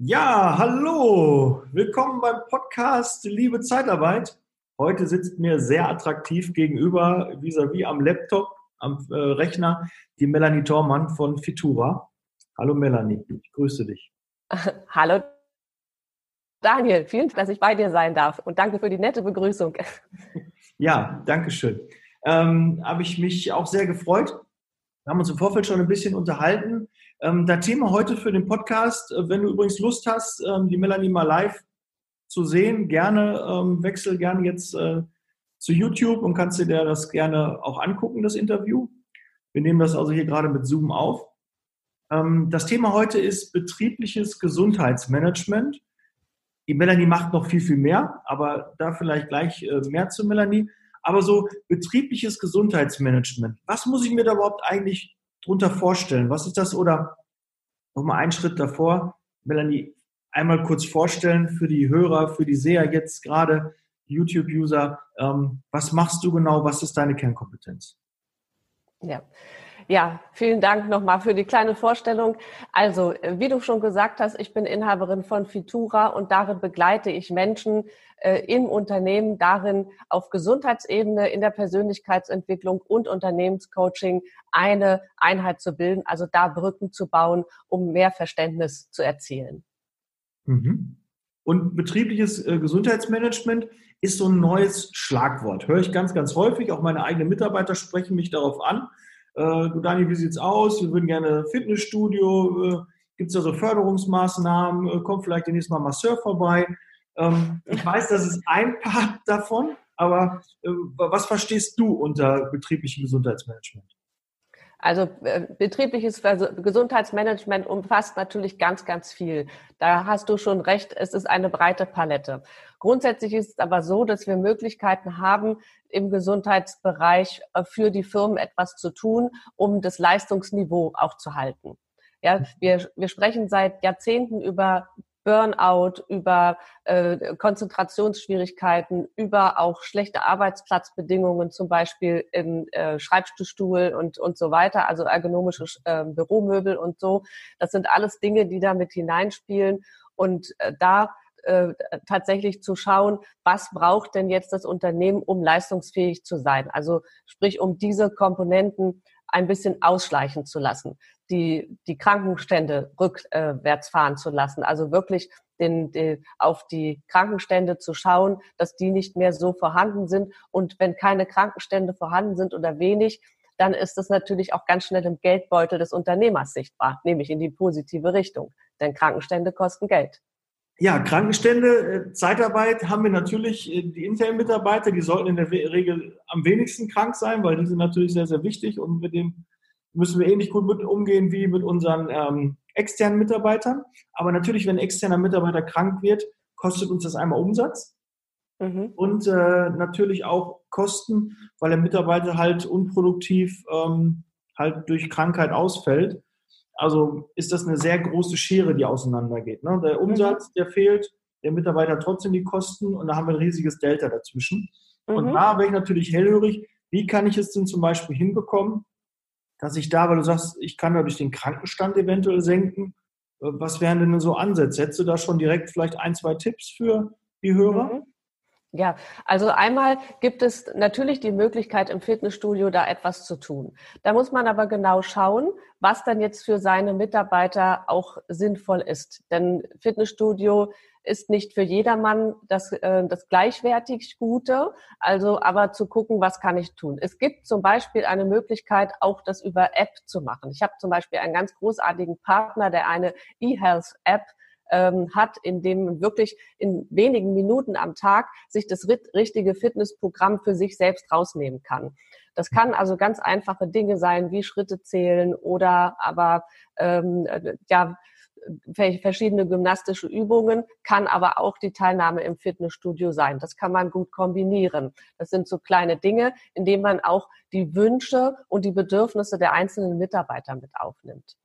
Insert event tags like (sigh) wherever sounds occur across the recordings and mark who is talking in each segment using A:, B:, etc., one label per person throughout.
A: Ja, hallo, willkommen beim Podcast Liebe Zeitarbeit. Heute sitzt mir sehr attraktiv gegenüber, vis-à-vis am Laptop, am äh, Rechner, die Melanie Thormann von Fitura. Hallo Melanie, ich grüße dich. (laughs)
B: Hallo Daniel, vielen Dank, dass ich bei dir sein darf und danke für die nette Begrüßung. (laughs)
A: Ja, danke schön. Ähm, Habe ich mich auch sehr gefreut. Wir haben uns im Vorfeld schon ein bisschen unterhalten. Ähm, das Thema heute für den Podcast, äh, wenn du übrigens Lust hast, ähm, die Melanie mal live zu sehen, gerne ähm, wechsel gerne jetzt äh, zu YouTube und kannst dir das gerne auch angucken, das Interview. Wir nehmen das also hier gerade mit Zoom auf. Ähm, das Thema heute ist betriebliches Gesundheitsmanagement. Die Melanie macht noch viel, viel mehr, aber da vielleicht gleich äh, mehr zu Melanie. Aber so betriebliches Gesundheitsmanagement, was muss ich mir da überhaupt eigentlich drunter vorstellen? Was ist das? Oder nochmal einen Schritt davor, Melanie, einmal kurz vorstellen für die Hörer, für die Seher jetzt gerade, YouTube-User, ähm, was machst du genau? Was ist deine Kernkompetenz?
B: Ja, ja, vielen Dank nochmal für die kleine Vorstellung. Also, äh, wie du schon gesagt hast, ich bin Inhaberin von Fitura und darin begleite ich Menschen äh, im Unternehmen darin, auf Gesundheitsebene, in der Persönlichkeitsentwicklung und Unternehmenscoaching eine Einheit zu bilden, also da Brücken zu bauen, um mehr Verständnis zu erzielen.
A: Mhm. Und betriebliches äh, Gesundheitsmanagement ist so ein neues Schlagwort. Höre ich ganz, ganz häufig. Auch meine eigenen Mitarbeiter sprechen mich darauf an äh, du Daniel, wie sieht's aus? Wir würden gerne Fitnessstudio, äh, gibt es da so Förderungsmaßnahmen, äh, kommt vielleicht demnächst mal Masseur vorbei. Ähm, ich weiß, das ist ein Part davon, aber äh, was verstehst du unter betrieblichem Gesundheitsmanagement?
B: Also äh, betriebliches Gesundheitsmanagement umfasst natürlich ganz, ganz viel. Da hast du schon recht, es ist eine breite Palette. Grundsätzlich ist es aber so, dass wir Möglichkeiten haben, im Gesundheitsbereich äh, für die Firmen etwas zu tun, um das Leistungsniveau auch zu halten. Ja, wir, wir sprechen seit Jahrzehnten über Burnout, über äh, Konzentrationsschwierigkeiten, über auch schlechte Arbeitsplatzbedingungen, zum Beispiel im äh, Schreibstuhl und, und so weiter, also ergonomische äh, Büromöbel und so. Das sind alles Dinge, die da mit hineinspielen. Und äh, da äh, tatsächlich zu schauen, was braucht denn jetzt das Unternehmen, um leistungsfähig zu sein? Also sprich, um diese Komponenten ein bisschen ausschleichen zu lassen, die, die Krankenstände rückwärts fahren zu lassen, also wirklich den, den, auf die Krankenstände zu schauen, dass die nicht mehr so vorhanden sind. Und wenn keine Krankenstände vorhanden sind oder wenig, dann ist das natürlich auch ganz schnell im Geldbeutel des Unternehmers sichtbar, nämlich in die positive Richtung. Denn Krankenstände kosten Geld.
A: Ja, Krankenstände, äh, Zeitarbeit haben wir natürlich äh, die internen Mitarbeiter, die sollten in der Regel am wenigsten krank sein, weil die sind natürlich sehr, sehr wichtig und mit dem müssen wir ähnlich gut mit umgehen wie mit unseren ähm, externen Mitarbeitern. Aber natürlich, wenn ein externer Mitarbeiter krank wird, kostet uns das einmal Umsatz mhm. und äh, natürlich auch Kosten, weil der Mitarbeiter halt unproduktiv ähm, halt durch Krankheit ausfällt. Also ist das eine sehr große Schere, die auseinandergeht. Ne? Der Umsatz, mhm. der fehlt, der Mitarbeiter hat trotzdem die Kosten und da haben wir ein riesiges Delta dazwischen. Mhm. Und da wäre ich natürlich hellhörig, wie kann ich es denn zum Beispiel hinbekommen, dass ich da, weil du sagst, ich kann dadurch den Krankenstand eventuell senken. Äh, was wären denn so Ansätze? Hättest du da schon direkt vielleicht ein, zwei Tipps für die Hörer?
B: Mhm. Ja, also einmal gibt es natürlich die Möglichkeit im Fitnessstudio da etwas zu tun. Da muss man aber genau schauen, was dann jetzt für seine Mitarbeiter auch sinnvoll ist. Denn Fitnessstudio ist nicht für jedermann das, äh, das gleichwertig Gute. Also aber zu gucken, was kann ich tun. Es gibt zum Beispiel eine Möglichkeit, auch das über App zu machen. Ich habe zum Beispiel einen ganz großartigen Partner, der eine E-Health-App ähm, hat, in dem wirklich in wenigen Minuten am Tag sich das richtige Fitnessprogramm für sich selbst rausnehmen kann. Das kann also ganz einfache Dinge sein, wie Schritte zählen oder aber ähm, ja verschiedene gymnastische Übungen, kann aber auch die Teilnahme im Fitnessstudio sein. Das kann man gut kombinieren. Das sind so kleine Dinge, in denen man auch die Wünsche und die Bedürfnisse der einzelnen Mitarbeiter mit aufnimmt.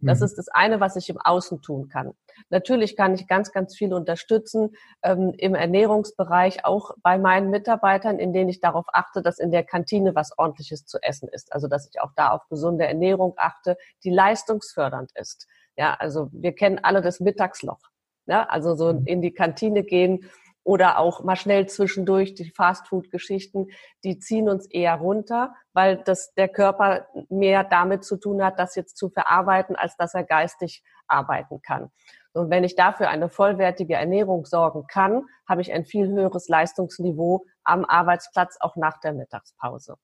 B: Das mhm. ist das eine, was ich im Außen tun kann. Natürlich kann ich ganz, ganz viel unterstützen ähm, im Ernährungsbereich, auch bei meinen Mitarbeitern, in denen ich darauf achte, dass in der Kantine was ordentliches zu essen ist. Also dass ich auch da auf gesunde Ernährung achte, die leistungsfördernd ist. Ja, also wir kennen alle das Mittagsloch. Ne? Also so mhm. in die Kantine gehen oder auch mal schnell zwischendurch die Fastfood-Geschichten, die ziehen uns eher runter, weil das der Körper mehr damit zu tun hat, das jetzt zu verarbeiten, als dass er geistig arbeiten kann. Und wenn ich dafür eine vollwertige Ernährung sorgen kann, habe ich ein viel höheres Leistungsniveau am Arbeitsplatz auch nach der Mittagspause.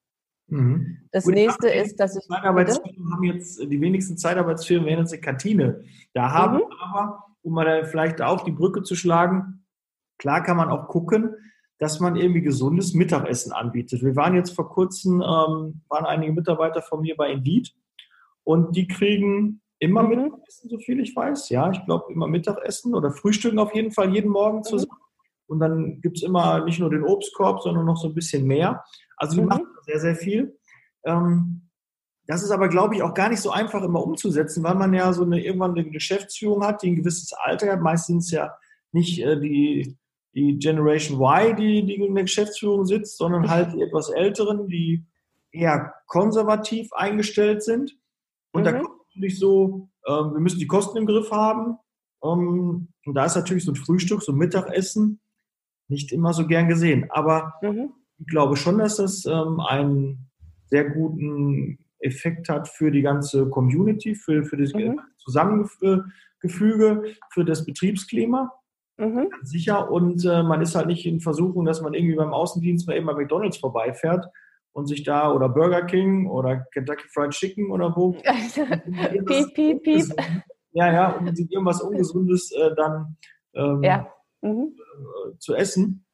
B: Mhm. Das Gut, nächste ist, dass ich.
A: Zeitarbeitsfirmen haben jetzt die wenigsten Zeitarbeitsfirmen werden jetzt eine Kantine. Da haben mhm. aber, um mal vielleicht auch die Brücke zu schlagen, klar kann man auch gucken, dass man irgendwie gesundes Mittagessen anbietet. Wir waren jetzt vor kurzem, ähm, waren einige Mitarbeiter von mir bei Indeed und die kriegen immer mhm. Mittagessen, so viel ich weiß. Ja, ich glaube immer Mittagessen oder Frühstücken auf jeden Fall jeden Morgen mhm. zusammen. Und dann gibt es immer nicht nur den Obstkorb, sondern noch so ein bisschen mehr. Also die mhm. machen sehr, sehr viel. Ähm, das ist aber, glaube ich, auch gar nicht so einfach immer umzusetzen, weil man ja so eine irgendwann eine Geschäftsführung hat, die ein gewisses Alter hat. Meistens ja nicht äh, die, die Generation Y, die, die in der Geschäftsführung sitzt, sondern halt die etwas älteren, die eher konservativ eingestellt sind. Und mhm. da kommt natürlich so, ähm, wir müssen die Kosten im Griff haben. Ähm, und da ist natürlich so ein Frühstück, so ein Mittagessen nicht immer so gern gesehen. Aber mhm. ich glaube schon, dass das ähm, einen sehr guten Effekt hat für die ganze Community, für, für das mhm. Zusammengefüge, für das Betriebsklima. Mhm. Ganz sicher. Und äh, man ist halt nicht in Versuchung, dass man irgendwie beim Außendienst mal eben bei McDonalds vorbeifährt und sich da oder Burger King oder Kentucky Fried Chicken oder wo. (laughs) piep, piep, piep. Ja, ja, um sich irgendwas Ungesundes äh, dann ähm, ja. mhm. äh, zu essen.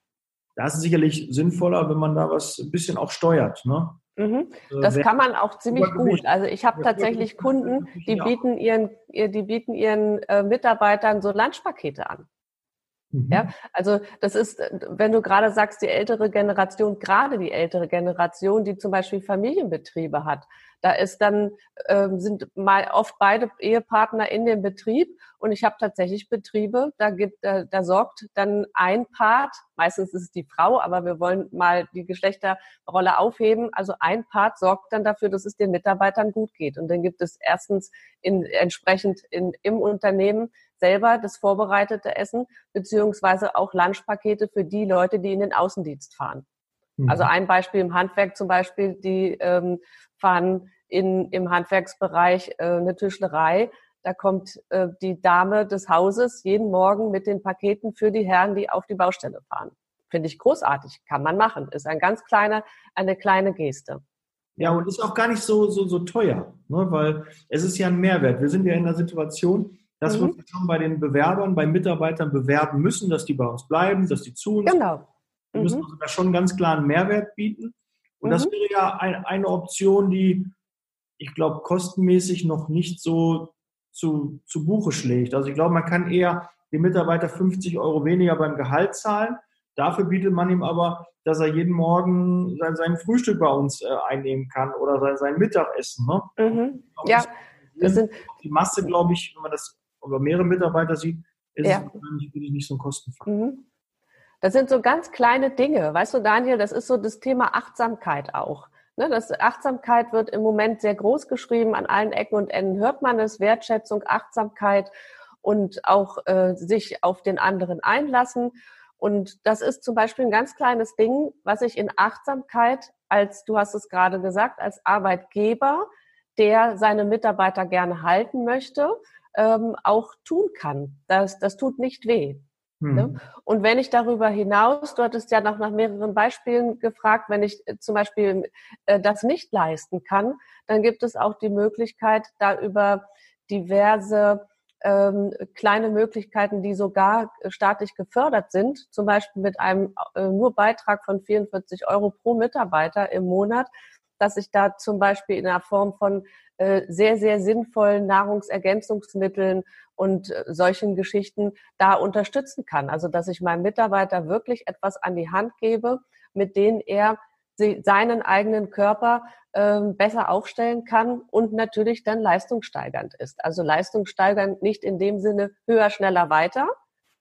A: Da ist es sicherlich sinnvoller, wenn man da was ein bisschen auch steuert. Ne?
B: Mhm. Äh, das kann man auch ziemlich gut. Also ich habe tatsächlich Kunden, die bieten ihren, die bieten ihren äh, Mitarbeitern so Lunchpakete an. Mhm. Ja, also das ist, wenn du gerade sagst, die ältere Generation, gerade die ältere Generation, die zum Beispiel Familienbetriebe hat, da ist dann ähm, sind mal oft beide Ehepartner in dem Betrieb und ich habe tatsächlich Betriebe, da gibt, da, da sorgt dann ein Part, meistens ist es die Frau, aber wir wollen mal die Geschlechterrolle aufheben. Also ein Part sorgt dann dafür, dass es den Mitarbeitern gut geht und dann gibt es erstens in, entsprechend in, im Unternehmen selber das vorbereitete Essen, beziehungsweise auch Lunchpakete für die Leute, die in den Außendienst fahren. Mhm. Also ein Beispiel im Handwerk zum Beispiel, die ähm, fahren in, im Handwerksbereich äh, eine Tischlerei. Da kommt äh, die Dame des Hauses jeden Morgen mit den Paketen für die Herren, die auf die Baustelle fahren. Finde ich großartig, kann man machen. Ist ein ganz kleiner, eine kleine Geste.
A: Ja, und ist auch gar nicht so, so, so teuer, ne? weil es ist ja ein Mehrwert. Wir sind ja in der Situation, dass mhm. wir uns schon bei den Bewerbern, bei Mitarbeitern bewerben müssen, dass die bei uns bleiben, dass die zu uns
B: genau.
A: Wir müssen mhm. also da schon einen ganz klaren Mehrwert bieten. Und mhm. das wäre ja ein, eine Option, die, ich glaube, kostenmäßig noch nicht so zu, zu Buche schlägt. Also ich glaube, man kann eher dem Mitarbeiter 50 Euro weniger beim Gehalt zahlen. Dafür bietet man ihm aber, dass er jeden Morgen sein, sein Frühstück bei uns äh, einnehmen kann oder sein, sein Mittagessen. Ne?
B: Mhm. Ja,
A: das sind die Masse, glaube ich, wenn man das über mehrere Mitarbeiter sieht, ist ja. es wahrscheinlich nicht so ein Kostenfaktor. Mhm.
B: Das sind so ganz kleine Dinge. Weißt du, Daniel, das ist so das Thema Achtsamkeit auch. Ne, das Achtsamkeit wird im Moment sehr groß geschrieben. An allen Ecken und Enden hört man es. Wertschätzung, Achtsamkeit und auch äh, sich auf den anderen einlassen. Und das ist zum Beispiel ein ganz kleines Ding, was ich in Achtsamkeit als, du hast es gerade gesagt, als Arbeitgeber, der seine Mitarbeiter gerne halten möchte, ähm, auch tun kann. Das, das tut nicht weh. Ne? Mhm. Und wenn ich darüber hinaus, du hattest ja noch nach mehreren Beispielen gefragt, wenn ich äh, zum Beispiel äh, das nicht leisten kann, dann gibt es auch die Möglichkeit, da über diverse ähm, kleine Möglichkeiten, die sogar staatlich gefördert sind, zum Beispiel mit einem äh, nur Beitrag von 44 Euro pro Mitarbeiter im Monat, dass ich da zum Beispiel in der Form von äh, sehr, sehr sinnvollen Nahrungsergänzungsmitteln und äh, solchen Geschichten da unterstützen kann. Also dass ich meinem Mitarbeiter wirklich etwas an die Hand gebe, mit denen er seinen eigenen Körper ähm, besser aufstellen kann und natürlich dann leistungssteigernd ist. Also leistungssteigernd nicht in dem Sinne höher, schneller, weiter,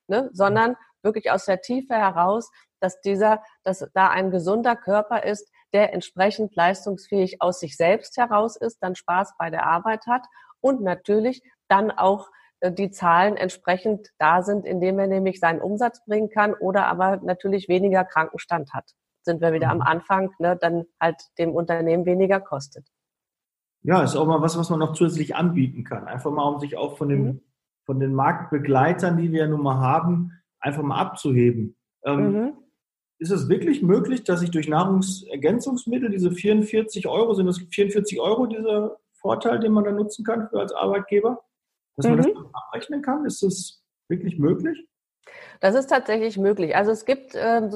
B: ne, sondern wirklich aus der Tiefe heraus, dass dieser, dass da ein gesunder Körper ist, der entsprechend leistungsfähig aus sich selbst heraus ist, dann Spaß bei der Arbeit hat und natürlich dann auch äh, die Zahlen entsprechend da sind, indem er nämlich seinen Umsatz bringen kann oder aber natürlich weniger Krankenstand hat. Sind wir wieder am mhm. Anfang, ne, dann halt dem Unternehmen weniger kostet.
A: Ja, ist auch mal was, was man noch zusätzlich anbieten kann. Einfach mal, um sich auch von, dem, mhm. von den Marktbegleitern, die wir ja nun mal haben, einfach mal abzuheben. Ähm, mhm. Ist es wirklich möglich, dass ich durch Nahrungsergänzungsmittel diese 44 Euro, sind das 44 Euro dieser Vorteil, den man da nutzen kann für als Arbeitgeber, dass man das mhm. abrechnen kann? Ist das wirklich möglich?
B: Das ist tatsächlich möglich. Also es gibt ähm,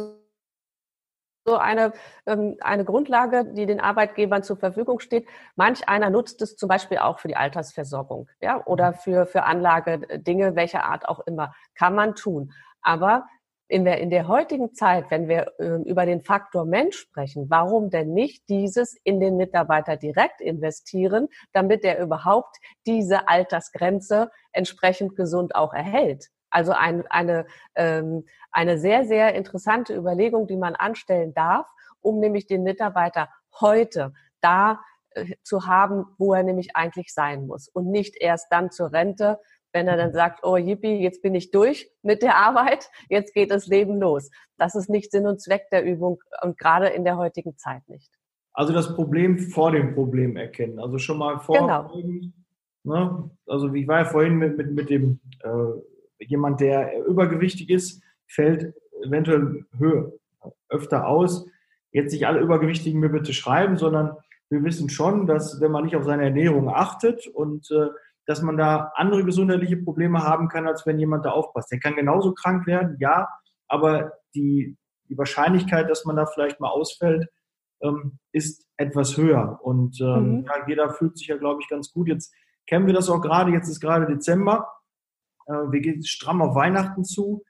B: so eine, ähm, eine Grundlage, die den Arbeitgebern zur Verfügung steht. Manch einer nutzt es zum Beispiel auch für die Altersversorgung ja, oder mhm. für, für Anlagedinge, welcher Art auch immer. Kann man tun. Aber in der, in der heutigen Zeit, wenn wir äh, über den Faktor Mensch sprechen, warum denn nicht dieses in den Mitarbeiter direkt investieren, damit er überhaupt diese Altersgrenze entsprechend gesund auch erhält? Also ein, eine, ähm, eine sehr, sehr interessante Überlegung, die man anstellen darf, um nämlich den Mitarbeiter heute da äh, zu haben, wo er nämlich eigentlich sein muss und nicht erst dann zur Rente, wenn er dann sagt, oh yippie, jetzt bin ich durch mit der Arbeit, jetzt geht das Leben los. Das ist nicht Sinn und Zweck der Übung und gerade in der heutigen Zeit nicht.
A: Also das Problem vor dem Problem erkennen. Also schon mal vor. Genau. Ne? Also ich war ja vorhin mit, mit, mit dem äh, jemand, der übergewichtig ist, fällt eventuell höher, öfter aus. Jetzt nicht alle Übergewichtigen mir bitte schreiben, sondern wir wissen schon, dass wenn man nicht auf seine Ernährung achtet und äh, dass man da andere gesundheitliche Probleme haben kann, als wenn jemand da aufpasst. Der kann genauso krank werden, ja, aber die, die Wahrscheinlichkeit, dass man da vielleicht mal ausfällt, ähm, ist etwas höher. Und ähm, mhm. ja, jeder fühlt sich ja, glaube ich, ganz gut. Jetzt kennen wir das auch gerade, jetzt ist gerade Dezember. Äh, wir gehen stramm auf Weihnachten zu.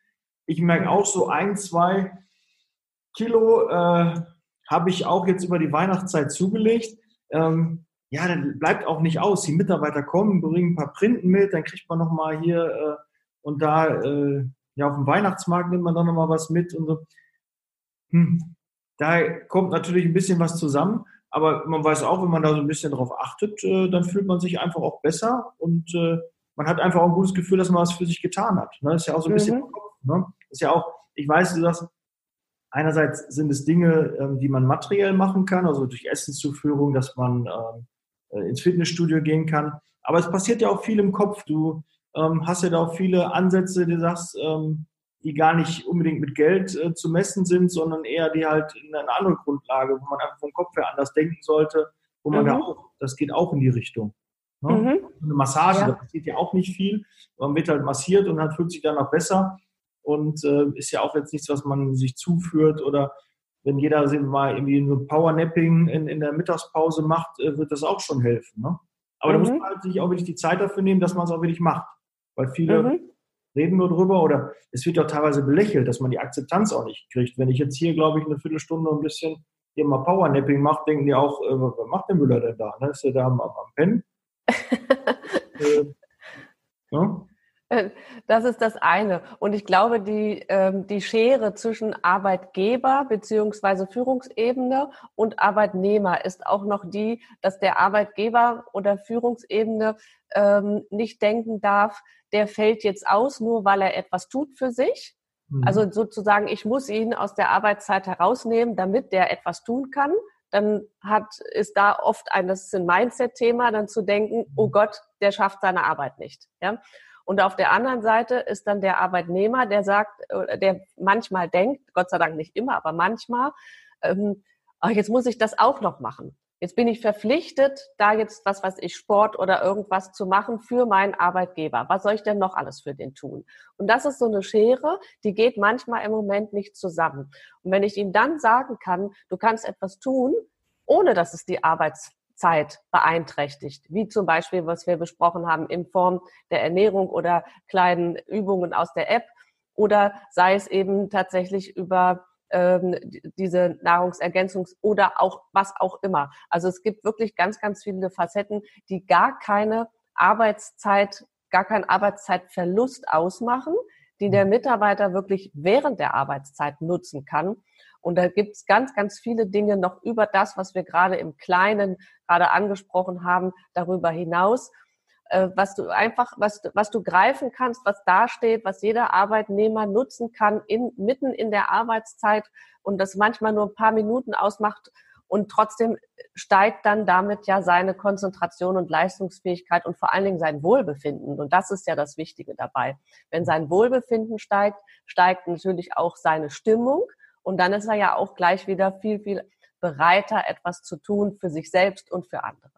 A: Ich merke auch so ein, zwei Kilo äh, habe ich auch jetzt über die Weihnachtszeit zugelegt. Ähm, ja, dann bleibt auch nicht aus. Die Mitarbeiter kommen, bringen ein paar Printen mit, dann kriegt man nochmal hier äh, und da, äh, ja, auf dem Weihnachtsmarkt nimmt man dann nochmal was mit und so. Hm. Da kommt natürlich ein bisschen was zusammen, aber man weiß auch, wenn man da so ein bisschen drauf achtet, äh, dann fühlt man sich einfach auch besser und äh, man hat einfach auch ein gutes Gefühl, dass man was für sich getan hat. Ne? Das ist ja auch so ein bisschen mhm. Kopf, ne? ist ja auch, ich weiß, du sagst, einerseits sind es Dinge, ähm, die man materiell machen kann, also durch Essenszuführung, dass man ähm, äh, ins Fitnessstudio gehen kann. Aber es passiert ja auch viel im Kopf. Du ähm, hast ja da auch viele Ansätze, die sagst, ähm, die gar nicht unbedingt mit Geld äh, zu messen sind, sondern eher die halt in einer anderen Grundlage, wo man einfach vom Kopf her anders denken sollte, wo man mhm. da auch, das geht auch in die Richtung. Ne? Mhm. Eine Massage, ja. da passiert ja auch nicht viel. Man wird halt massiert und dann fühlt sich dann auch besser und äh, ist ja auch jetzt nichts, was man sich zuführt oder wenn jeder mal irgendwie so Powernapping in, in der Mittagspause macht, äh, wird das auch schon helfen. Ne? Aber mhm. da muss man halt sich auch wirklich die Zeit dafür nehmen, dass man es auch wirklich macht. Weil viele mhm. reden nur drüber oder es wird ja teilweise belächelt, dass man die Akzeptanz auch nicht kriegt. Wenn ich jetzt hier, glaube ich, eine Viertelstunde ein bisschen hier mal Powernapping mache, denken die auch, äh, was macht der Müller denn da? Ne? Ist der da am, am Pennen? (laughs)
B: äh, ja? (laughs) Das ist das eine. Und ich glaube, die, ähm, die Schere zwischen Arbeitgeber beziehungsweise Führungsebene und Arbeitnehmer ist auch noch die, dass der Arbeitgeber oder Führungsebene ähm, nicht denken darf, der fällt jetzt aus, nur weil er etwas tut für sich. Mhm. Also sozusagen, ich muss ihn aus der Arbeitszeit herausnehmen, damit der etwas tun kann. Dann hat, ist da oft ein, das ist ein Mindset-Thema, dann zu denken, oh mhm. Gott, der schafft seine Arbeit nicht. Ja? Und auf der anderen Seite ist dann der Arbeitnehmer, der sagt, äh, der manchmal denkt, Gott sei Dank nicht immer, aber manchmal, ähm, ach, jetzt muss ich das auch noch machen. Jetzt bin ich verpflichtet, da jetzt, was weiß ich, Sport oder irgendwas zu machen für meinen Arbeitgeber. Was soll ich denn noch alles für den tun? Und das ist so eine Schere, die geht manchmal im Moment nicht zusammen. Und wenn ich ihm dann sagen kann, du kannst etwas tun, ohne dass es die Arbeits Zeit beeinträchtigt, wie zum Beispiel, was wir besprochen haben, in Form der Ernährung oder kleinen Übungen aus der App oder sei es eben tatsächlich über ähm, diese Nahrungsergänzungs- oder auch was auch immer. Also es gibt wirklich ganz, ganz viele Facetten, die gar keine Arbeitszeit, gar keinen Arbeitszeitverlust ausmachen, die der Mitarbeiter wirklich während der Arbeitszeit nutzen kann und da gibt es ganz, ganz viele Dinge noch über das, was wir gerade im Kleinen gerade angesprochen haben, darüber hinaus, äh, was du einfach, was, was du greifen kannst, was dasteht, was jeder Arbeitnehmer nutzen kann, in, mitten in der Arbeitszeit und das manchmal nur ein paar Minuten ausmacht und trotzdem steigt dann damit ja seine Konzentration und Leistungsfähigkeit und vor allen Dingen sein Wohlbefinden. Und das ist ja das Wichtige dabei. Wenn sein Wohlbefinden steigt, steigt natürlich auch seine Stimmung. Und dann ist er ja auch gleich wieder viel, viel bereiter, etwas zu tun für sich selbst und für andere.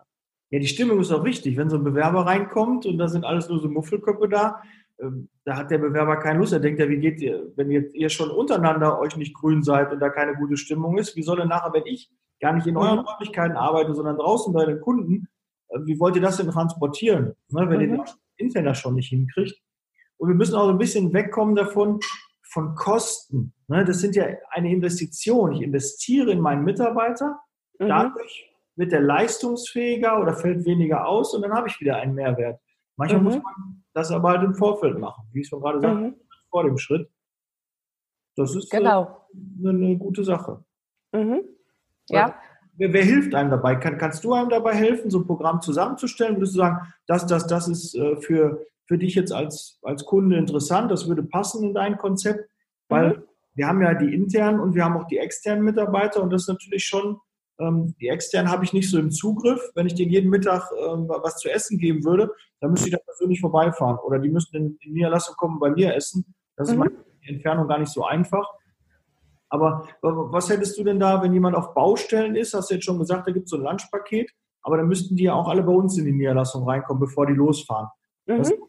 A: Ja, die Stimmung ist auch wichtig. Wenn so ein Bewerber reinkommt und da sind alles nur so Muffelköpfe da, ähm, da hat der Bewerber keine Lust. Er denkt ja, wie geht ihr, wenn jetzt ihr schon untereinander euch nicht grün seid und da keine gute Stimmung ist, wie soll denn nachher, wenn ich gar nicht in euren mhm. Räumlichkeiten arbeite, sondern draußen bei den Kunden, äh, wie wollt ihr das denn transportieren, ne, wenn mhm. ihr das intern das schon nicht hinkriegt? Und wir müssen auch ein bisschen wegkommen davon, von Kosten. Ne? Das sind ja eine Investition. Ich investiere in meinen Mitarbeiter, mhm. dadurch wird der leistungsfähiger oder fällt weniger aus und dann habe ich wieder einen Mehrwert. Manchmal mhm. muss man das aber halt im Vorfeld machen, wie ich schon gerade sagte, mhm. vor dem Schritt. Das ist äh, genau. eine, eine gute Sache.
B: Mhm. Ja.
A: Wer, wer, hilft einem dabei? Kann, kannst du einem dabei helfen, so ein Programm zusammenzustellen? Würdest du sagen, das, das, das ist äh, für, für dich jetzt als, als Kunde interessant, das würde passen in dein Konzept? Weil mhm. wir haben ja die internen und wir haben auch die externen Mitarbeiter und das ist natürlich schon, ähm, die externen habe ich nicht so im Zugriff. Wenn ich denen jeden Mittag ähm, was zu essen geben würde, dann müsste ich da persönlich vorbeifahren oder die müssten in die Niederlassung kommen bei mir essen. Das ist mhm. meine Entfernung gar nicht so einfach. Aber was hättest du denn da, wenn jemand auf Baustellen ist? Hast du jetzt schon gesagt, da gibt es so ein Lunchpaket, aber dann müssten die ja auch alle bei uns in die Niederlassung reinkommen, bevor die losfahren. Mhm. Das ist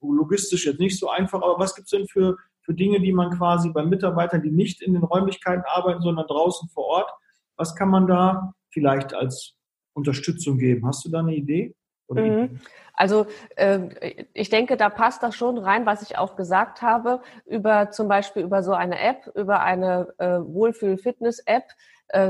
A: logistisch jetzt nicht so einfach, aber was gibt es denn für, für Dinge, die man quasi bei Mitarbeitern, die nicht in den Räumlichkeiten arbeiten, sondern draußen vor Ort, was kann man da vielleicht als Unterstützung geben? Hast du da eine Idee?
B: Mhm. Also äh, ich denke, da passt das schon rein, was ich auch gesagt habe, über zum Beispiel über so eine App, über eine äh, Wohlfühl-Fitness-App,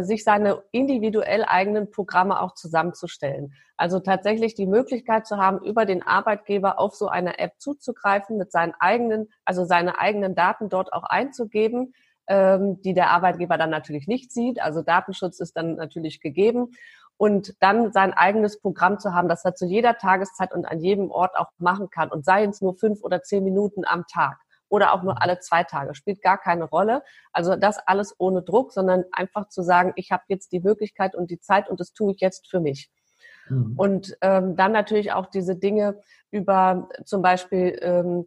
B: sich seine individuell eigenen Programme auch zusammenzustellen. Also tatsächlich die Möglichkeit zu haben, über den Arbeitgeber auf so eine App zuzugreifen, mit seinen eigenen, also seine eigenen Daten dort auch einzugeben, ähm, die der Arbeitgeber dann natürlich nicht sieht. Also Datenschutz ist dann natürlich gegeben und dann sein eigenes Programm zu haben, das er zu jeder Tageszeit und an jedem Ort auch machen kann und sei es nur fünf oder zehn Minuten am Tag oder auch nur alle zwei Tage, spielt gar keine Rolle. Also das alles ohne Druck, sondern einfach zu sagen, ich habe jetzt die Möglichkeit und die Zeit und das tue ich jetzt für mich. Mhm. Und ähm, dann natürlich auch diese Dinge über zum Beispiel ähm,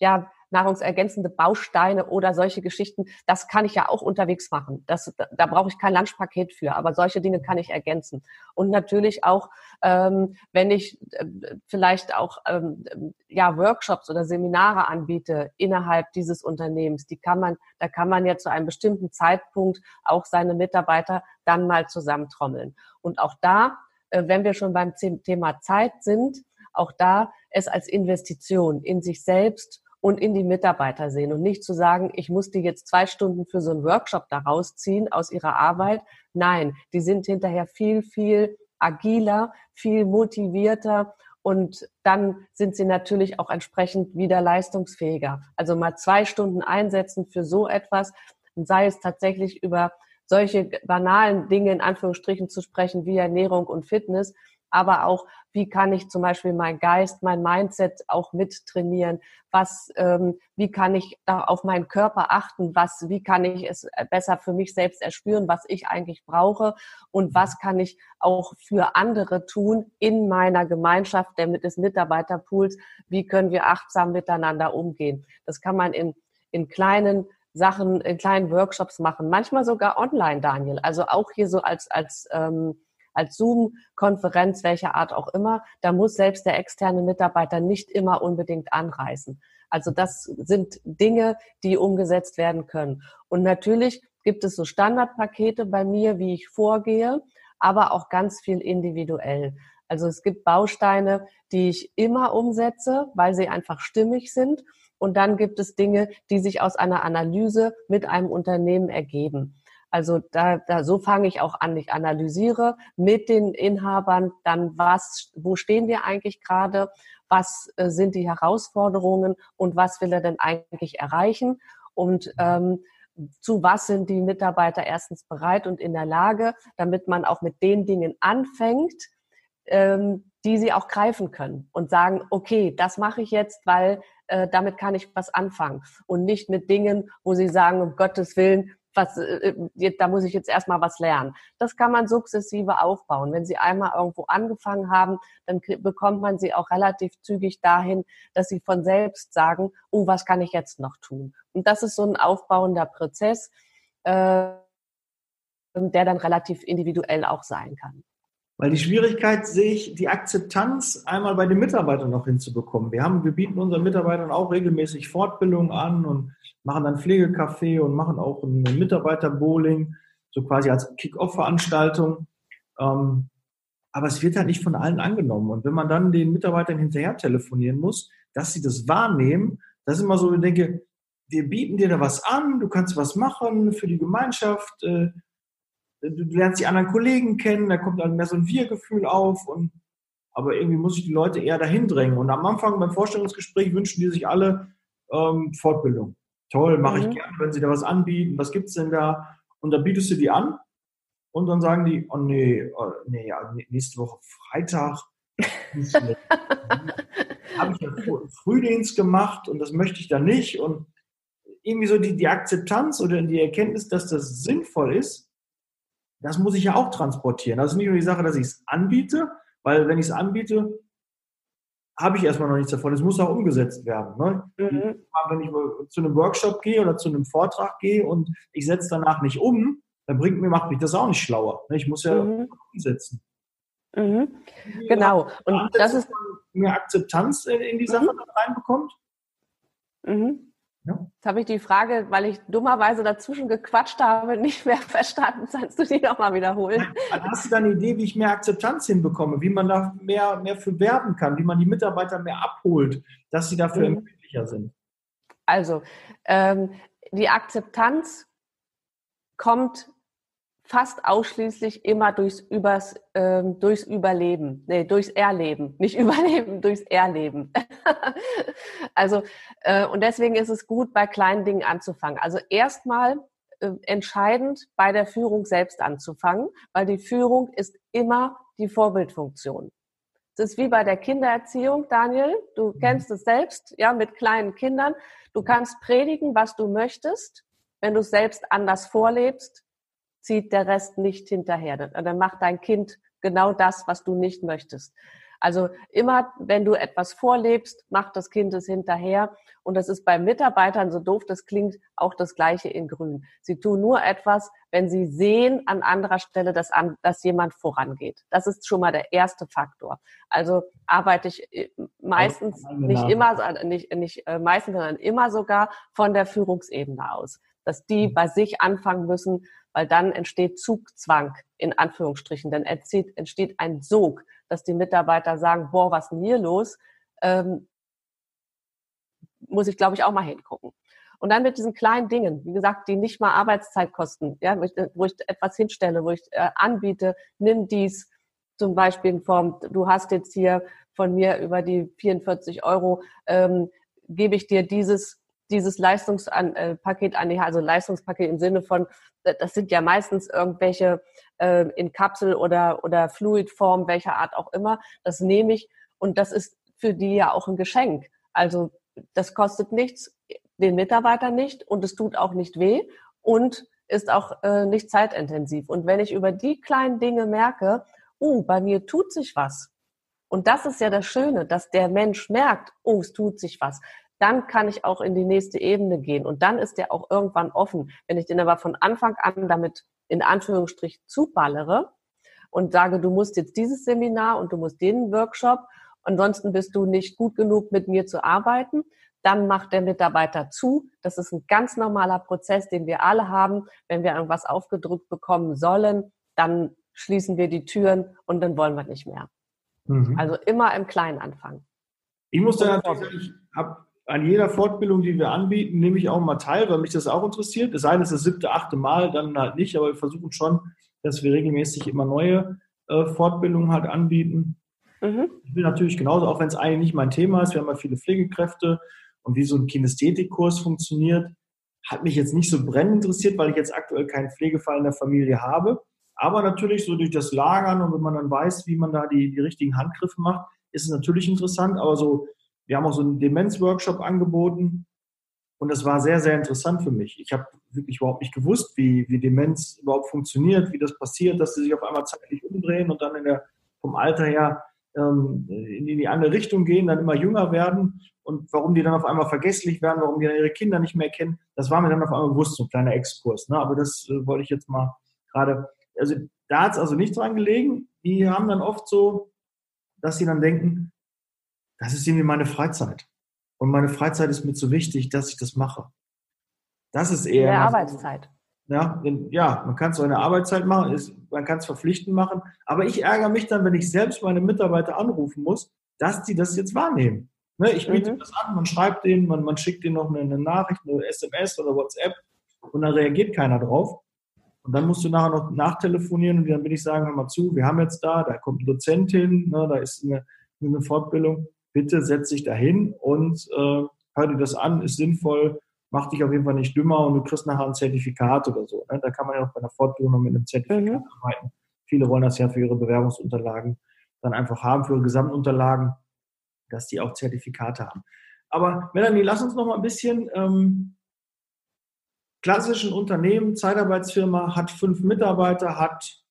B: ja nahrungsergänzende Bausteine oder solche Geschichten, das kann ich ja auch unterwegs machen. Das, da, da brauche ich kein Lunchpaket für, aber solche Dinge kann ich ergänzen. Und natürlich auch, ähm, wenn ich äh, vielleicht auch ähm, ja Workshops oder Seminare anbiete innerhalb dieses Unternehmens, die kann man, da kann man ja zu einem bestimmten Zeitpunkt auch seine Mitarbeiter dann mal zusammentrommeln. Und auch da, äh, wenn wir schon beim Thema Zeit sind, auch da es als Investition in sich selbst und in die Mitarbeiter sehen und nicht zu sagen, ich muss die jetzt zwei Stunden für so einen Workshop da rausziehen aus ihrer Arbeit. Nein, die sind hinterher viel, viel agiler, viel motivierter und dann sind sie natürlich auch entsprechend wieder leistungsfähiger. Also mal zwei Stunden einsetzen für so etwas, sei es tatsächlich über solche banalen Dinge in Anführungsstrichen zu sprechen wie Ernährung und Fitness, aber auch, wie kann ich zum Beispiel mein Geist, mein Mindset auch mit trainieren? Was, ähm, wie kann ich da auf meinen Körper achten? Was, wie kann ich es besser für mich selbst erspüren, was ich eigentlich brauche? Und was kann ich auch für andere tun in meiner Gemeinschaft, der mit des Mitarbeiterpools? Wie können wir achtsam miteinander umgehen? Das kann man in, in kleinen Sachen, in kleinen Workshops machen, manchmal sogar online, Daniel. Also auch hier so als, als ähm, als Zoom-Konferenz, welcher Art auch immer, da muss selbst der externe Mitarbeiter nicht immer unbedingt anreisen. Also das sind Dinge, die umgesetzt werden können. Und natürlich gibt es so Standardpakete bei mir, wie ich vorgehe, aber auch ganz viel individuell. Also es gibt Bausteine, die ich immer umsetze, weil sie einfach stimmig sind. Und dann gibt es Dinge, die sich aus einer Analyse mit einem Unternehmen ergeben. Also da, da so fange ich auch an. Ich analysiere mit den Inhabern dann, was, wo stehen wir eigentlich gerade, was äh, sind die Herausforderungen und was will er denn eigentlich erreichen und ähm, zu was sind die Mitarbeiter erstens bereit und in der Lage, damit man auch mit den Dingen anfängt, ähm, die sie auch greifen können und sagen, okay, das mache ich jetzt, weil äh, damit kann ich was anfangen. Und nicht mit Dingen, wo sie sagen, um Gottes Willen, was, äh, äh da muss ich jetzt erstmal was lernen. Das kann man sukzessive aufbauen. Wenn Sie einmal irgendwo angefangen haben, dann bekommt man sie auch relativ zügig dahin, dass sie von selbst sagen, oh, was kann ich jetzt noch tun? Und das ist so ein aufbauender Prozess, äh, der dann relativ individuell auch sein kann.
A: Weil die Schwierigkeit sehe ich, die Akzeptanz einmal bei den Mitarbeitern noch hinzubekommen. Wir haben, wir bieten unseren Mitarbeitern auch regelmäßig Fortbildungen an und machen dann Pflegecafé und machen auch ein Mitarbeiterbowling, so quasi als Kick-Off-Veranstaltung. Ähm, aber es wird halt nicht von allen angenommen. Und wenn man dann den Mitarbeitern hinterher telefonieren muss, dass sie das wahrnehmen, das ist immer so, ich denke, wir bieten dir da was an, du kannst was machen für die Gemeinschaft, äh, du lernst die anderen Kollegen kennen, da kommt dann mehr so ein Wir-Gefühl auf und aber irgendwie muss ich die Leute eher dahin drängen. Und am Anfang beim Vorstellungsgespräch wünschen die sich alle ähm, Fortbildung. Toll, mache mhm. ich gerne, wenn sie da was anbieten. Was gibt es denn da? Und dann bietest du die an und dann sagen die, oh nee, oh, nee, ja, nächste Woche Freitag. (laughs) habe ich ja Frühdienst gemacht und das möchte ich dann nicht. Und irgendwie so die, die Akzeptanz oder die Erkenntnis, dass das sinnvoll ist, das muss ich ja auch transportieren. Das ist nicht nur die Sache, dass ich es anbiete, weil wenn ich es anbiete, habe ich erstmal noch nichts davon. Es muss auch umgesetzt werden. Ne? Mhm. Wenn ich zu einem Workshop gehe oder zu einem Vortrag gehe und ich setze danach nicht um, dann bringt mir, macht mich das auch nicht schlauer. Ne? Ich muss ja mhm. umsetzen.
B: Mhm. Genau. Und das ist
A: mehr Akzeptanz in die Sache mhm. reinbekommt.
B: Mhm. Ja. Jetzt habe ich die Frage, weil ich dummerweise dazwischen gequatscht habe, (laughs) nicht mehr verstanden. Kannst du die nochmal wiederholen?
A: Hast du da eine Idee, wie ich mehr Akzeptanz hinbekomme, wie man da mehr, mehr für werben kann, wie man die Mitarbeiter mehr abholt, dass sie dafür mhm. empfindlicher sind?
B: Also, ähm, die Akzeptanz kommt fast ausschließlich immer durchs, Übers, ähm, durchs Überleben, nee, durchs Erleben, (laughs) nicht Überleben, durchs Erleben. (laughs) also, äh, und deswegen ist es gut, bei kleinen Dingen anzufangen. Also erstmal äh, entscheidend, bei der Führung selbst anzufangen, weil die Führung ist immer die Vorbildfunktion. Es ist wie bei der Kindererziehung, Daniel. Du mhm. kennst es selbst, ja, mit kleinen Kindern. Du kannst predigen, was du möchtest. Wenn du es selbst anders vorlebst, zieht der Rest nicht hinterher. Dann macht dein Kind genau das, was du nicht möchtest. Also immer, wenn du etwas vorlebst, macht das Kind es hinterher. Und das ist bei Mitarbeitern, so doof das klingt, auch das Gleiche in Grün. Sie tun nur etwas, wenn sie sehen an anderer Stelle, dass, an, dass jemand vorangeht. Das ist schon mal der erste Faktor. Also arbeite ich äh, meistens nicht immer, nicht, nicht äh, meistens, sondern immer sogar von der Führungsebene aus. Dass die mhm. bei sich anfangen müssen, weil dann entsteht Zugzwang in Anführungsstrichen, dann entsteht, entsteht ein Sog, dass die Mitarbeiter sagen, boah, was ist denn hier los? Ähm, muss ich, glaube ich, auch mal hingucken. Und dann mit diesen kleinen Dingen, wie gesagt, die nicht mal Arbeitszeit kosten, ja, wo, ich, wo ich etwas hinstelle, wo ich äh, anbiete, nimm dies zum Beispiel in Form, du hast jetzt hier von mir über die 44 Euro, ähm, gebe ich dir dieses dieses Leistungspaket an, also Leistungspaket im Sinne von, das sind ja meistens irgendwelche äh, in Kapsel oder, oder Fluidform, welcher Art auch immer, das nehme ich und das ist für die ja auch ein Geschenk. Also das kostet nichts, den Mitarbeiter nicht und es tut auch nicht weh und ist auch äh, nicht zeitintensiv. Und wenn ich über die kleinen Dinge merke, oh, bei mir tut sich was. Und das ist ja das Schöne, dass der Mensch merkt, oh, es tut sich was dann kann ich auch in die nächste Ebene gehen. Und dann ist der auch irgendwann offen. Wenn ich den aber von Anfang an damit in Anführungsstrich zuballere und sage, du musst jetzt dieses Seminar und du musst den Workshop, ansonsten bist du nicht gut genug mit mir zu arbeiten, dann macht der Mitarbeiter zu. Das ist ein ganz normaler Prozess, den wir alle haben. Wenn wir irgendwas aufgedrückt bekommen sollen, dann schließen wir die Türen und dann wollen wir nicht mehr. Mhm. Also immer im Kleinen anfangen.
A: Ich muss da natürlich sagen, ich habe an jeder Fortbildung, die wir anbieten, nehme ich auch mal teil, weil mich das auch interessiert. Es sei denn, es ist das siebte, achte Mal, dann halt nicht, aber wir versuchen schon, dass wir regelmäßig immer neue äh, Fortbildungen halt anbieten. Mhm. Ich will natürlich genauso, auch wenn es eigentlich nicht mein Thema ist, wir haben ja viele Pflegekräfte und wie so ein Kinästhetikkurs funktioniert, hat mich jetzt nicht so brennend interessiert, weil ich jetzt aktuell keinen Pflegefall in der Familie habe. Aber natürlich so durch das Lagern und wenn man dann weiß, wie man da die, die richtigen Handgriffe macht, ist es natürlich interessant. Aber so, wir haben auch so einen Demenz-Workshop angeboten und das war sehr, sehr interessant für mich. Ich habe wirklich überhaupt nicht gewusst, wie, wie Demenz überhaupt funktioniert, wie das passiert, dass sie sich auf einmal zeitlich umdrehen und dann der, vom Alter her ähm, in die andere Richtung gehen, dann immer jünger werden und warum die dann auf einmal vergesslich werden, warum die dann ihre Kinder nicht mehr kennen, das war mir dann auf einmal bewusst, so ein kleiner Exkurs. Ne? Aber das äh, wollte ich jetzt mal gerade, also da hat es also nicht dran gelegen. Die haben dann oft so, dass sie dann denken, das ist irgendwie meine Freizeit. Und meine Freizeit ist mir zu wichtig, dass ich das mache. Das ist eher.
B: Der Arbeitszeit.
A: Ja, denn, ja, man kann es so eine Arbeitszeit machen, ist, man kann es verpflichtend machen. Aber ich ärgere mich dann, wenn ich selbst meine Mitarbeiter anrufen muss, dass die das jetzt wahrnehmen. Ne, ich biete mhm. das an, man schreibt denen, man, man schickt denen noch eine, eine Nachricht, eine SMS oder WhatsApp und dann reagiert keiner drauf. Und dann musst du nachher noch nachtelefonieren und dann bin ich sagen, hör mal zu, wir haben jetzt da, da kommt eine Dozentin, ne, da ist eine, eine Fortbildung, bitte setz dich dahin und äh, hör dir das an, ist sinnvoll, mach dich auf jeden Fall nicht dümmer und du kriegst nachher ein Zertifikat oder so. Ne? Da kann man ja auch bei einer Fortbildung noch mit einem Zertifikat mhm. arbeiten. Viele wollen das ja für ihre Bewerbungsunterlagen dann einfach haben, für ihre Gesamtunterlagen, dass die auch Zertifikate haben. Aber Melanie, lass uns noch mal ein bisschen ähm, klassischen Unternehmen, Zeitarbeitsfirma, hat fünf Mitarbeiter, hat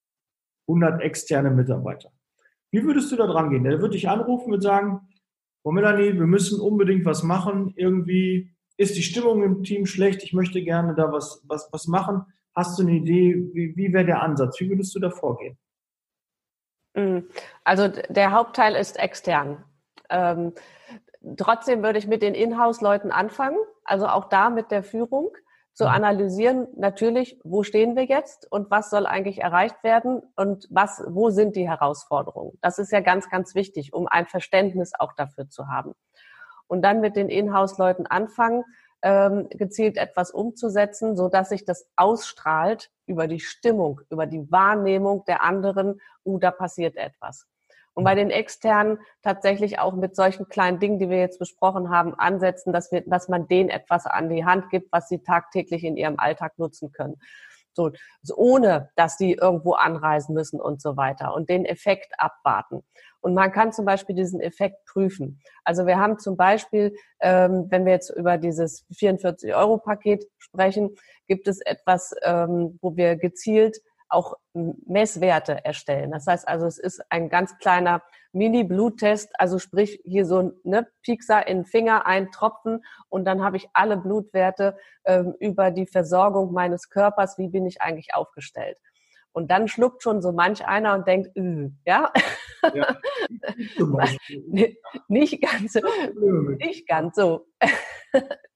A: 100 externe Mitarbeiter. Wie würdest du da dran gehen? Der würde dich anrufen und sagen, oh Melanie, wir müssen unbedingt was machen. Irgendwie ist die Stimmung im Team schlecht. Ich möchte gerne da was, was, was machen. Hast du eine Idee? Wie, wie wäre der Ansatz? Wie würdest du da vorgehen?
B: Mm, also der Hauptteil ist extern. Ähm, trotzdem würde ich mit den Inhouse-Leuten anfangen, also auch da mit der Führung zu mhm. analysieren, natürlich, wo stehen wir jetzt und was soll eigentlich erreicht werden und was, wo sind die Herausforderungen? Das ist ja ganz, ganz wichtig, um ein Verständnis auch dafür zu haben. Und dann mit den Inhouse-Leuten anfangen, ähm, gezielt etwas umzusetzen, so dass sich das ausstrahlt über die Stimmung, über die Wahrnehmung der anderen, uh, da passiert etwas. Und bei den externen tatsächlich auch mit solchen kleinen Dingen, die wir jetzt besprochen haben, ansetzen, dass, wir, dass man denen etwas an die Hand gibt, was sie tagtäglich in ihrem Alltag nutzen können. So, so ohne dass sie irgendwo anreisen müssen und so weiter und den Effekt abwarten. Und man kann zum Beispiel diesen Effekt prüfen. Also wir haben zum Beispiel, ähm, wenn wir jetzt über dieses 44-Euro-Paket sprechen, gibt es etwas, ähm, wo wir gezielt auch Messwerte erstellen. Das heißt also, es ist ein ganz kleiner Mini-Bluttest, also sprich hier so ein ne, Piekser in den Finger, ein Tropfen und dann habe ich alle Blutwerte ähm, über die Versorgung meines Körpers, wie bin ich eigentlich aufgestellt. Und dann schluckt schon so manch einer und denkt, äh, ja, ja (laughs) nicht ganz (laughs) nicht ganz so. (laughs)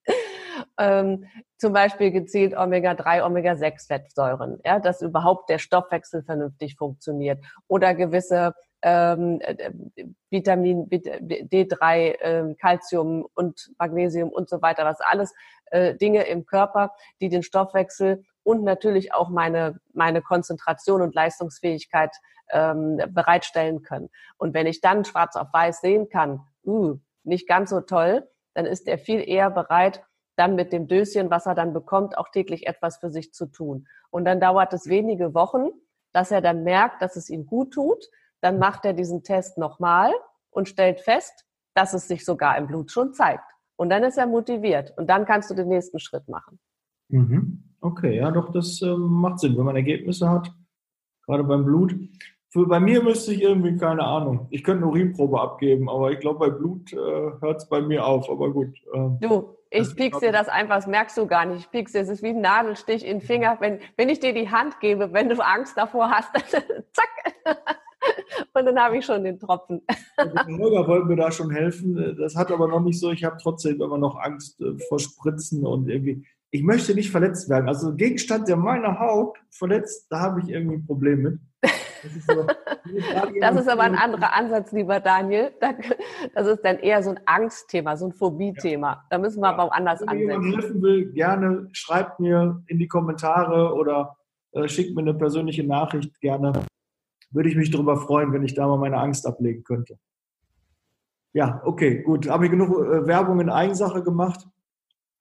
B: ähm, zum Beispiel gezielt Omega-3, Omega-6-Fettsäuren, ja, dass überhaupt der Stoffwechsel vernünftig funktioniert oder gewisse ähm, äh, Vitamin D3, äh, Calcium und Magnesium und so weiter, was alles äh, Dinge im Körper, die den Stoffwechsel und natürlich auch meine, meine Konzentration und Leistungsfähigkeit ähm, bereitstellen können. Und wenn ich dann schwarz auf weiß sehen kann, uh, nicht ganz so toll, dann ist er viel eher bereit, dann mit dem Döschen, was er dann bekommt, auch täglich etwas für sich zu tun. Und dann dauert es wenige Wochen, dass er dann merkt, dass es ihm gut tut. Dann macht er diesen Test nochmal und stellt fest, dass es sich sogar im Blut schon zeigt. Und dann ist er motiviert. Und dann kannst du den nächsten Schritt machen.
A: Mhm. Okay, ja, doch, das äh, macht Sinn, wenn man Ergebnisse hat, gerade beim Blut. Für, bei mir müsste ich irgendwie, keine Ahnung, ich könnte eine Urinprobe abgeben, aber ich glaube, bei Blut äh, hört es bei mir auf, aber gut.
B: Äh, du, ich piekse dir das einfach, das merkst du gar nicht. Ich piekse dir, es ist wie ein Nadelstich in den Finger. Wenn, wenn ich dir die Hand gebe, wenn du Angst davor hast, (laughs) zack. Und dann habe ich schon den Tropfen.
A: Holger wollte mir da schon helfen. Das hat aber noch nicht so. Ich habe trotzdem immer noch Angst äh, vor Spritzen und irgendwie. Ich möchte nicht verletzt werden. Also Gegenstand, der meine Haut verletzt, da habe ich irgendwie ein Problem mit.
B: Das ist, so, das ist aber ein anderer Ansatz, lieber Daniel. Das ist dann eher so ein Angstthema, so ein Phobie-Thema. Ja. Da müssen wir ja. aber anders
A: Wenn
B: ansetzen.
A: Wenn jemand helfen will, gerne schreibt mir in die Kommentare oder äh, schickt mir eine persönliche Nachricht gerne. Würde ich mich darüber freuen, wenn ich da mal meine Angst ablegen könnte. Ja, okay, gut. Habe ich genug äh, Werbung in Eigensache gemacht?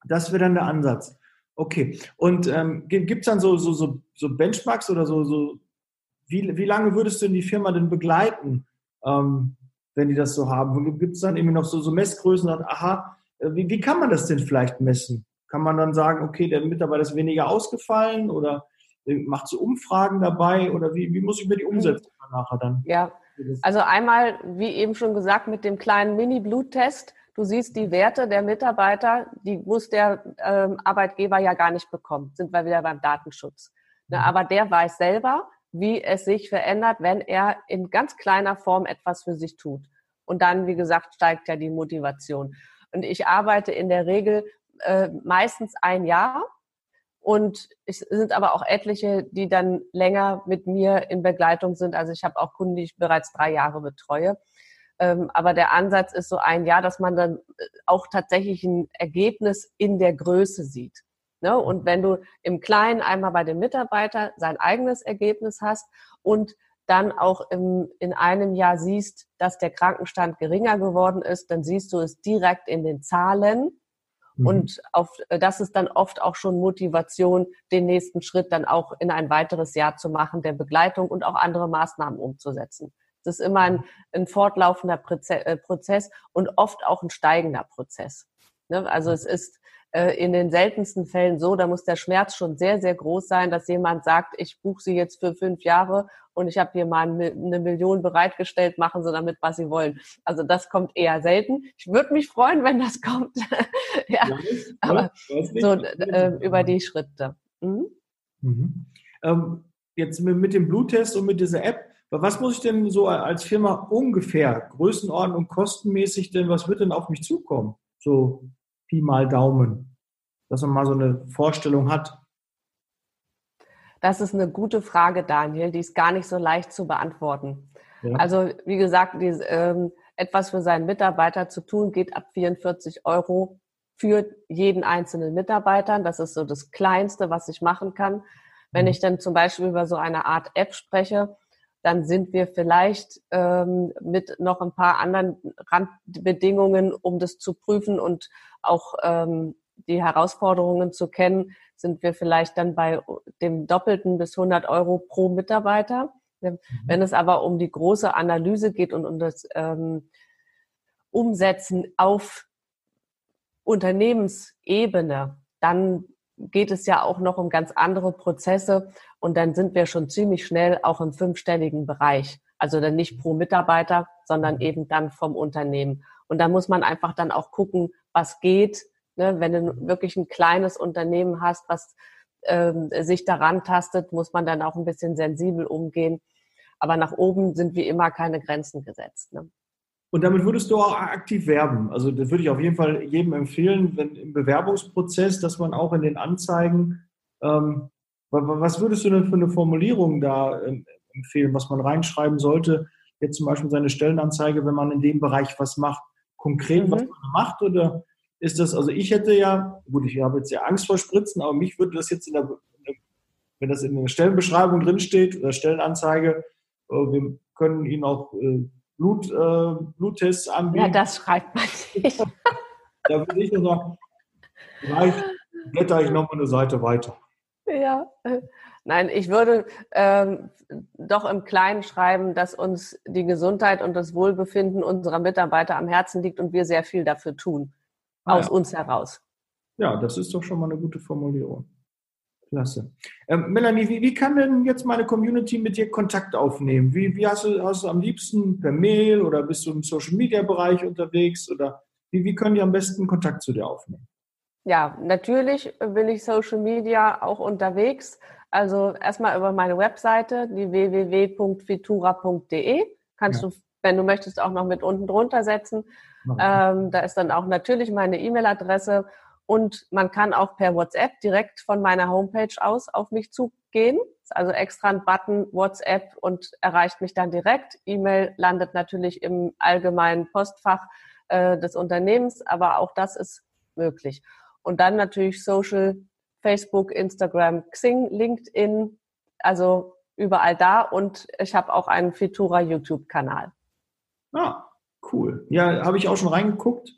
A: Das wäre dann der Ansatz. Okay. Und ähm, gibt es dann so, so, so, so Benchmarks oder so, so wie, wie lange würdest du denn die Firma denn begleiten, ähm, wenn die das so haben? Gibt es dann irgendwie noch so, so Messgrößen, und, aha, äh, wie, wie kann man das denn vielleicht messen? Kann man dann sagen, okay, der Mitarbeiter ist weniger ausgefallen oder äh, macht so Umfragen dabei oder wie, wie muss ich mir die umsetzen nachher dann?
B: Ja, also einmal, wie eben schon gesagt, mit dem kleinen Mini-Bluttest. Du siehst die Werte der Mitarbeiter, die muss der ähm, Arbeitgeber ja gar nicht bekommen. Sind wir wieder beim Datenschutz. Ne, mhm. aber der weiß selber, wie es sich verändert, wenn er in ganz kleiner Form etwas für sich tut. Und dann, wie gesagt, steigt ja die Motivation. Und ich arbeite in der Regel äh, meistens ein Jahr und es sind aber auch etliche, die dann länger mit mir in Begleitung sind. Also ich habe auch Kunden, die ich bereits drei Jahre betreue. Ähm, aber der Ansatz ist so ein Jahr, dass man dann äh, auch tatsächlich ein Ergebnis in der Größe sieht. Ne? Und wenn du im Kleinen einmal bei dem Mitarbeiter sein eigenes Ergebnis hast und dann auch im, in einem Jahr siehst, dass der Krankenstand geringer geworden ist, dann siehst du es direkt in den Zahlen Mhm. Und auf, das ist dann oft auch schon Motivation, den nächsten Schritt dann auch in ein weiteres Jahr zu machen, der Begleitung und auch andere Maßnahmen umzusetzen. Das ist immer ein, ein fortlaufender äh, Prozess und oft auch ein steigender Prozess. Ne? Also es ist in den seltensten Fällen so, da muss der Schmerz schon sehr, sehr groß sein, dass jemand sagt, ich buche Sie jetzt für fünf Jahre und ich habe hier mal eine Million bereitgestellt, machen Sie damit, was Sie wollen. Also das kommt eher selten. Ich würde mich freuen, wenn das kommt. (laughs) ja, aber so äh, über die Schritte. Mhm.
A: Mhm. Ähm, jetzt mit, mit dem Bluttest und mit dieser App, was muss ich denn so als Firma ungefähr, Größenordnung, kostenmäßig denn, was wird denn auf mich zukommen? So Pi mal Daumen, dass man mal so eine Vorstellung hat.
B: Das ist eine gute Frage, Daniel. Die ist gar nicht so leicht zu beantworten. Ja. Also wie gesagt, die, ähm, etwas für seinen Mitarbeiter zu tun, geht ab 44 Euro für jeden einzelnen Mitarbeiter. Das ist so das Kleinste, was ich machen kann. Wenn mhm. ich dann zum Beispiel über so eine Art App spreche, dann sind wir vielleicht ähm, mit noch ein paar anderen Randbedingungen, um das zu prüfen und auch ähm, die Herausforderungen zu kennen, sind wir vielleicht dann bei dem doppelten bis 100 Euro pro Mitarbeiter. Mhm. Wenn es aber um die große Analyse geht und um das ähm, Umsetzen auf Unternehmensebene, dann geht es ja auch noch um ganz andere Prozesse und dann sind wir schon ziemlich schnell auch im fünfstelligen Bereich. Also dann nicht pro Mitarbeiter, sondern mhm. eben dann vom Unternehmen. Und da muss man einfach dann auch gucken, was geht, Ne, wenn du wirklich ein kleines Unternehmen hast, was ähm, sich daran tastet, muss man dann auch ein bisschen sensibel umgehen. Aber nach oben sind wie immer keine Grenzen gesetzt. Ne?
A: Und damit würdest du auch aktiv werben. Also das würde ich auf jeden Fall jedem empfehlen, wenn im Bewerbungsprozess, dass man auch in den Anzeigen, ähm, was würdest du denn für eine Formulierung da ähm, empfehlen, was man reinschreiben sollte? Jetzt zum Beispiel seine Stellenanzeige, wenn man in dem Bereich was macht, konkret mhm. was man macht oder ist das, also ich hätte ja, gut, ich habe jetzt ja Angst vor Spritzen, aber mich würde das jetzt in der, wenn das in der Stellenbeschreibung drinsteht oder Stellenanzeige, äh, wir können Ihnen auch äh, Blut, äh, Bluttests anbieten.
B: Ja, das schreibt man nicht. (laughs)
A: da würde ich nur sagen, vielleicht blätter ich nochmal eine Seite weiter.
B: Ja, nein, ich würde ähm, doch im Kleinen schreiben, dass uns die Gesundheit und das Wohlbefinden unserer Mitarbeiter am Herzen liegt und wir sehr viel dafür tun ah, aus ja. uns heraus.
A: Ja, das ist doch schon mal eine gute Formulierung. Klasse. Ähm, Melanie, wie, wie, kann denn jetzt meine Community mit dir Kontakt aufnehmen? Wie, wie hast, du, hast du am liebsten per Mail oder bist du im Social Media Bereich unterwegs oder wie, wie können die am besten Kontakt zu dir aufnehmen?
B: Ja, natürlich bin ich Social Media auch unterwegs. Also erstmal über meine Webseite, die www.vitura.de. Kannst ja. du, wenn du möchtest, auch noch mit unten drunter setzen. Ähm, da ist dann auch natürlich meine E-Mail-Adresse und man kann auch per WhatsApp direkt von meiner Homepage aus auf mich zugehen. Also extra ein Button WhatsApp und erreicht mich dann direkt. E-Mail landet natürlich im allgemeinen Postfach äh, des Unternehmens, aber auch das ist möglich. Und dann natürlich Social, Facebook, Instagram, Xing, LinkedIn, also überall da. Und ich habe auch einen Fitura YouTube-Kanal.
A: Ah, Cool. Ja, habe ich auch schon reingeguckt.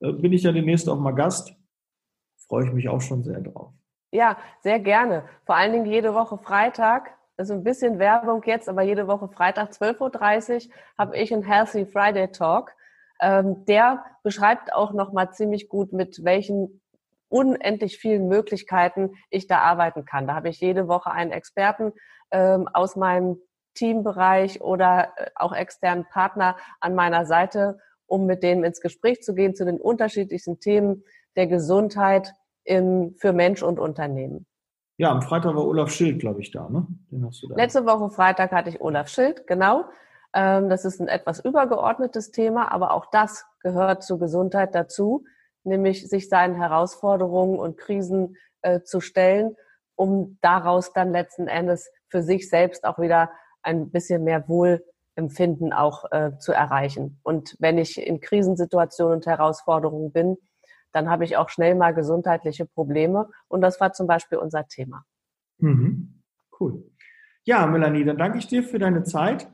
A: Äh, bin ich ja demnächst auch mal Gast. Freue ich mich auch schon sehr drauf.
B: Ja, sehr gerne. Vor allen Dingen jede Woche Freitag also ein bisschen Werbung jetzt, aber jede Woche Freitag 12.30 Uhr habe ich einen Healthy Friday Talk. Ähm, der beschreibt auch nochmal ziemlich gut, mit welchen unendlich vielen Möglichkeiten ich da arbeiten kann. Da habe ich jede Woche einen Experten ähm, aus meinem Teambereich oder äh, auch externen Partner an meiner Seite, um mit denen ins Gespräch zu gehen zu den unterschiedlichsten Themen der Gesundheit im, für Mensch und Unternehmen.
A: Ja, am Freitag war Olaf Schild, glaube ich, da, ne?
B: Den hast du da. Letzte Woche Freitag hatte ich Olaf Schild, genau. Ähm, das ist ein etwas übergeordnetes Thema, aber auch das gehört zur Gesundheit dazu, nämlich sich seinen Herausforderungen und Krisen äh, zu stellen, um daraus dann letzten Endes für sich selbst auch wieder ein bisschen mehr Wohlempfinden auch äh, zu erreichen. Und wenn ich in Krisensituationen und Herausforderungen bin, dann habe ich auch schnell mal gesundheitliche Probleme. Und das war zum Beispiel unser Thema.
A: Mhm. Cool. Ja, Melanie, dann danke ich dir für deine Zeit.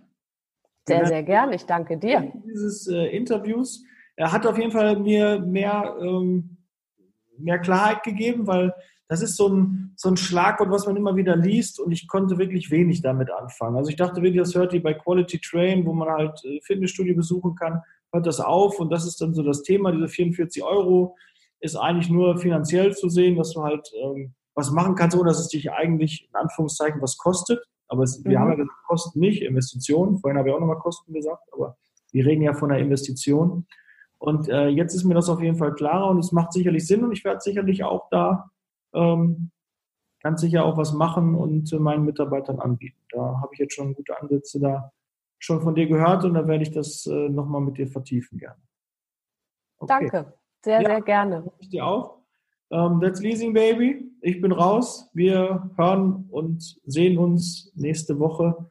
B: Sehr, sehr gern. Ich danke dir.
A: Dieses äh, Interviews. Er hat auf jeden Fall mir mehr, ähm, mehr Klarheit gegeben, weil das ist so ein, so ein Schlagwort, was man immer wieder liest und ich konnte wirklich wenig damit anfangen. Also ich dachte wirklich, das hört ihr bei Quality Train, wo man halt äh, Fitnessstudio besuchen kann, hört das auf und das ist dann so das Thema, diese 44 Euro ist eigentlich nur finanziell zu sehen, dass du halt ähm, was machen kannst, ohne dass es dich eigentlich in Anführungszeichen was kostet. Aber es, mhm. wir haben ja gesagt, Kosten nicht, Investitionen. Vorhin habe ich auch nochmal Kosten gesagt, aber wir reden ja von einer Investition. Und äh, jetzt ist mir das auf jeden Fall klarer und es macht sicherlich Sinn und ich werde sicherlich auch da ähm, ganz sicher auch was machen und äh, meinen Mitarbeitern anbieten. Da habe ich jetzt schon gute Ansätze da schon von dir gehört und da werde ich das äh, nochmal mit dir vertiefen gerne.
B: Okay. Danke, sehr, ja, sehr gerne.
A: Ich dir auch. Um, ähm, that's Leasing Baby. Ich bin raus. Wir hören und sehen uns nächste Woche.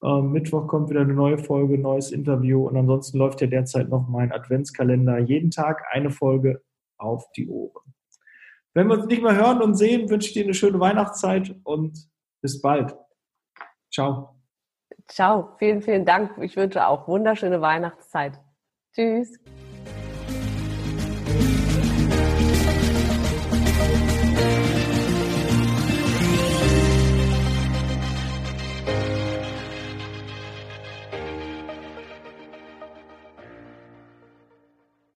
A: Um, ähm, Mittwoch kommt wieder eine neue Folge, neues Interview und ansonsten läuft ja derzeit noch mein Adventskalender. Jeden Tag eine Folge auf die Ohren. Wenn wir uns nicht mehr hören und sehen, wünsche ich dir eine schöne Weihnachtszeit und bis bald. Ciao.
B: Ciao, vielen, vielen Dank. Ich wünsche auch wunderschöne Weihnachtszeit. Tschüss.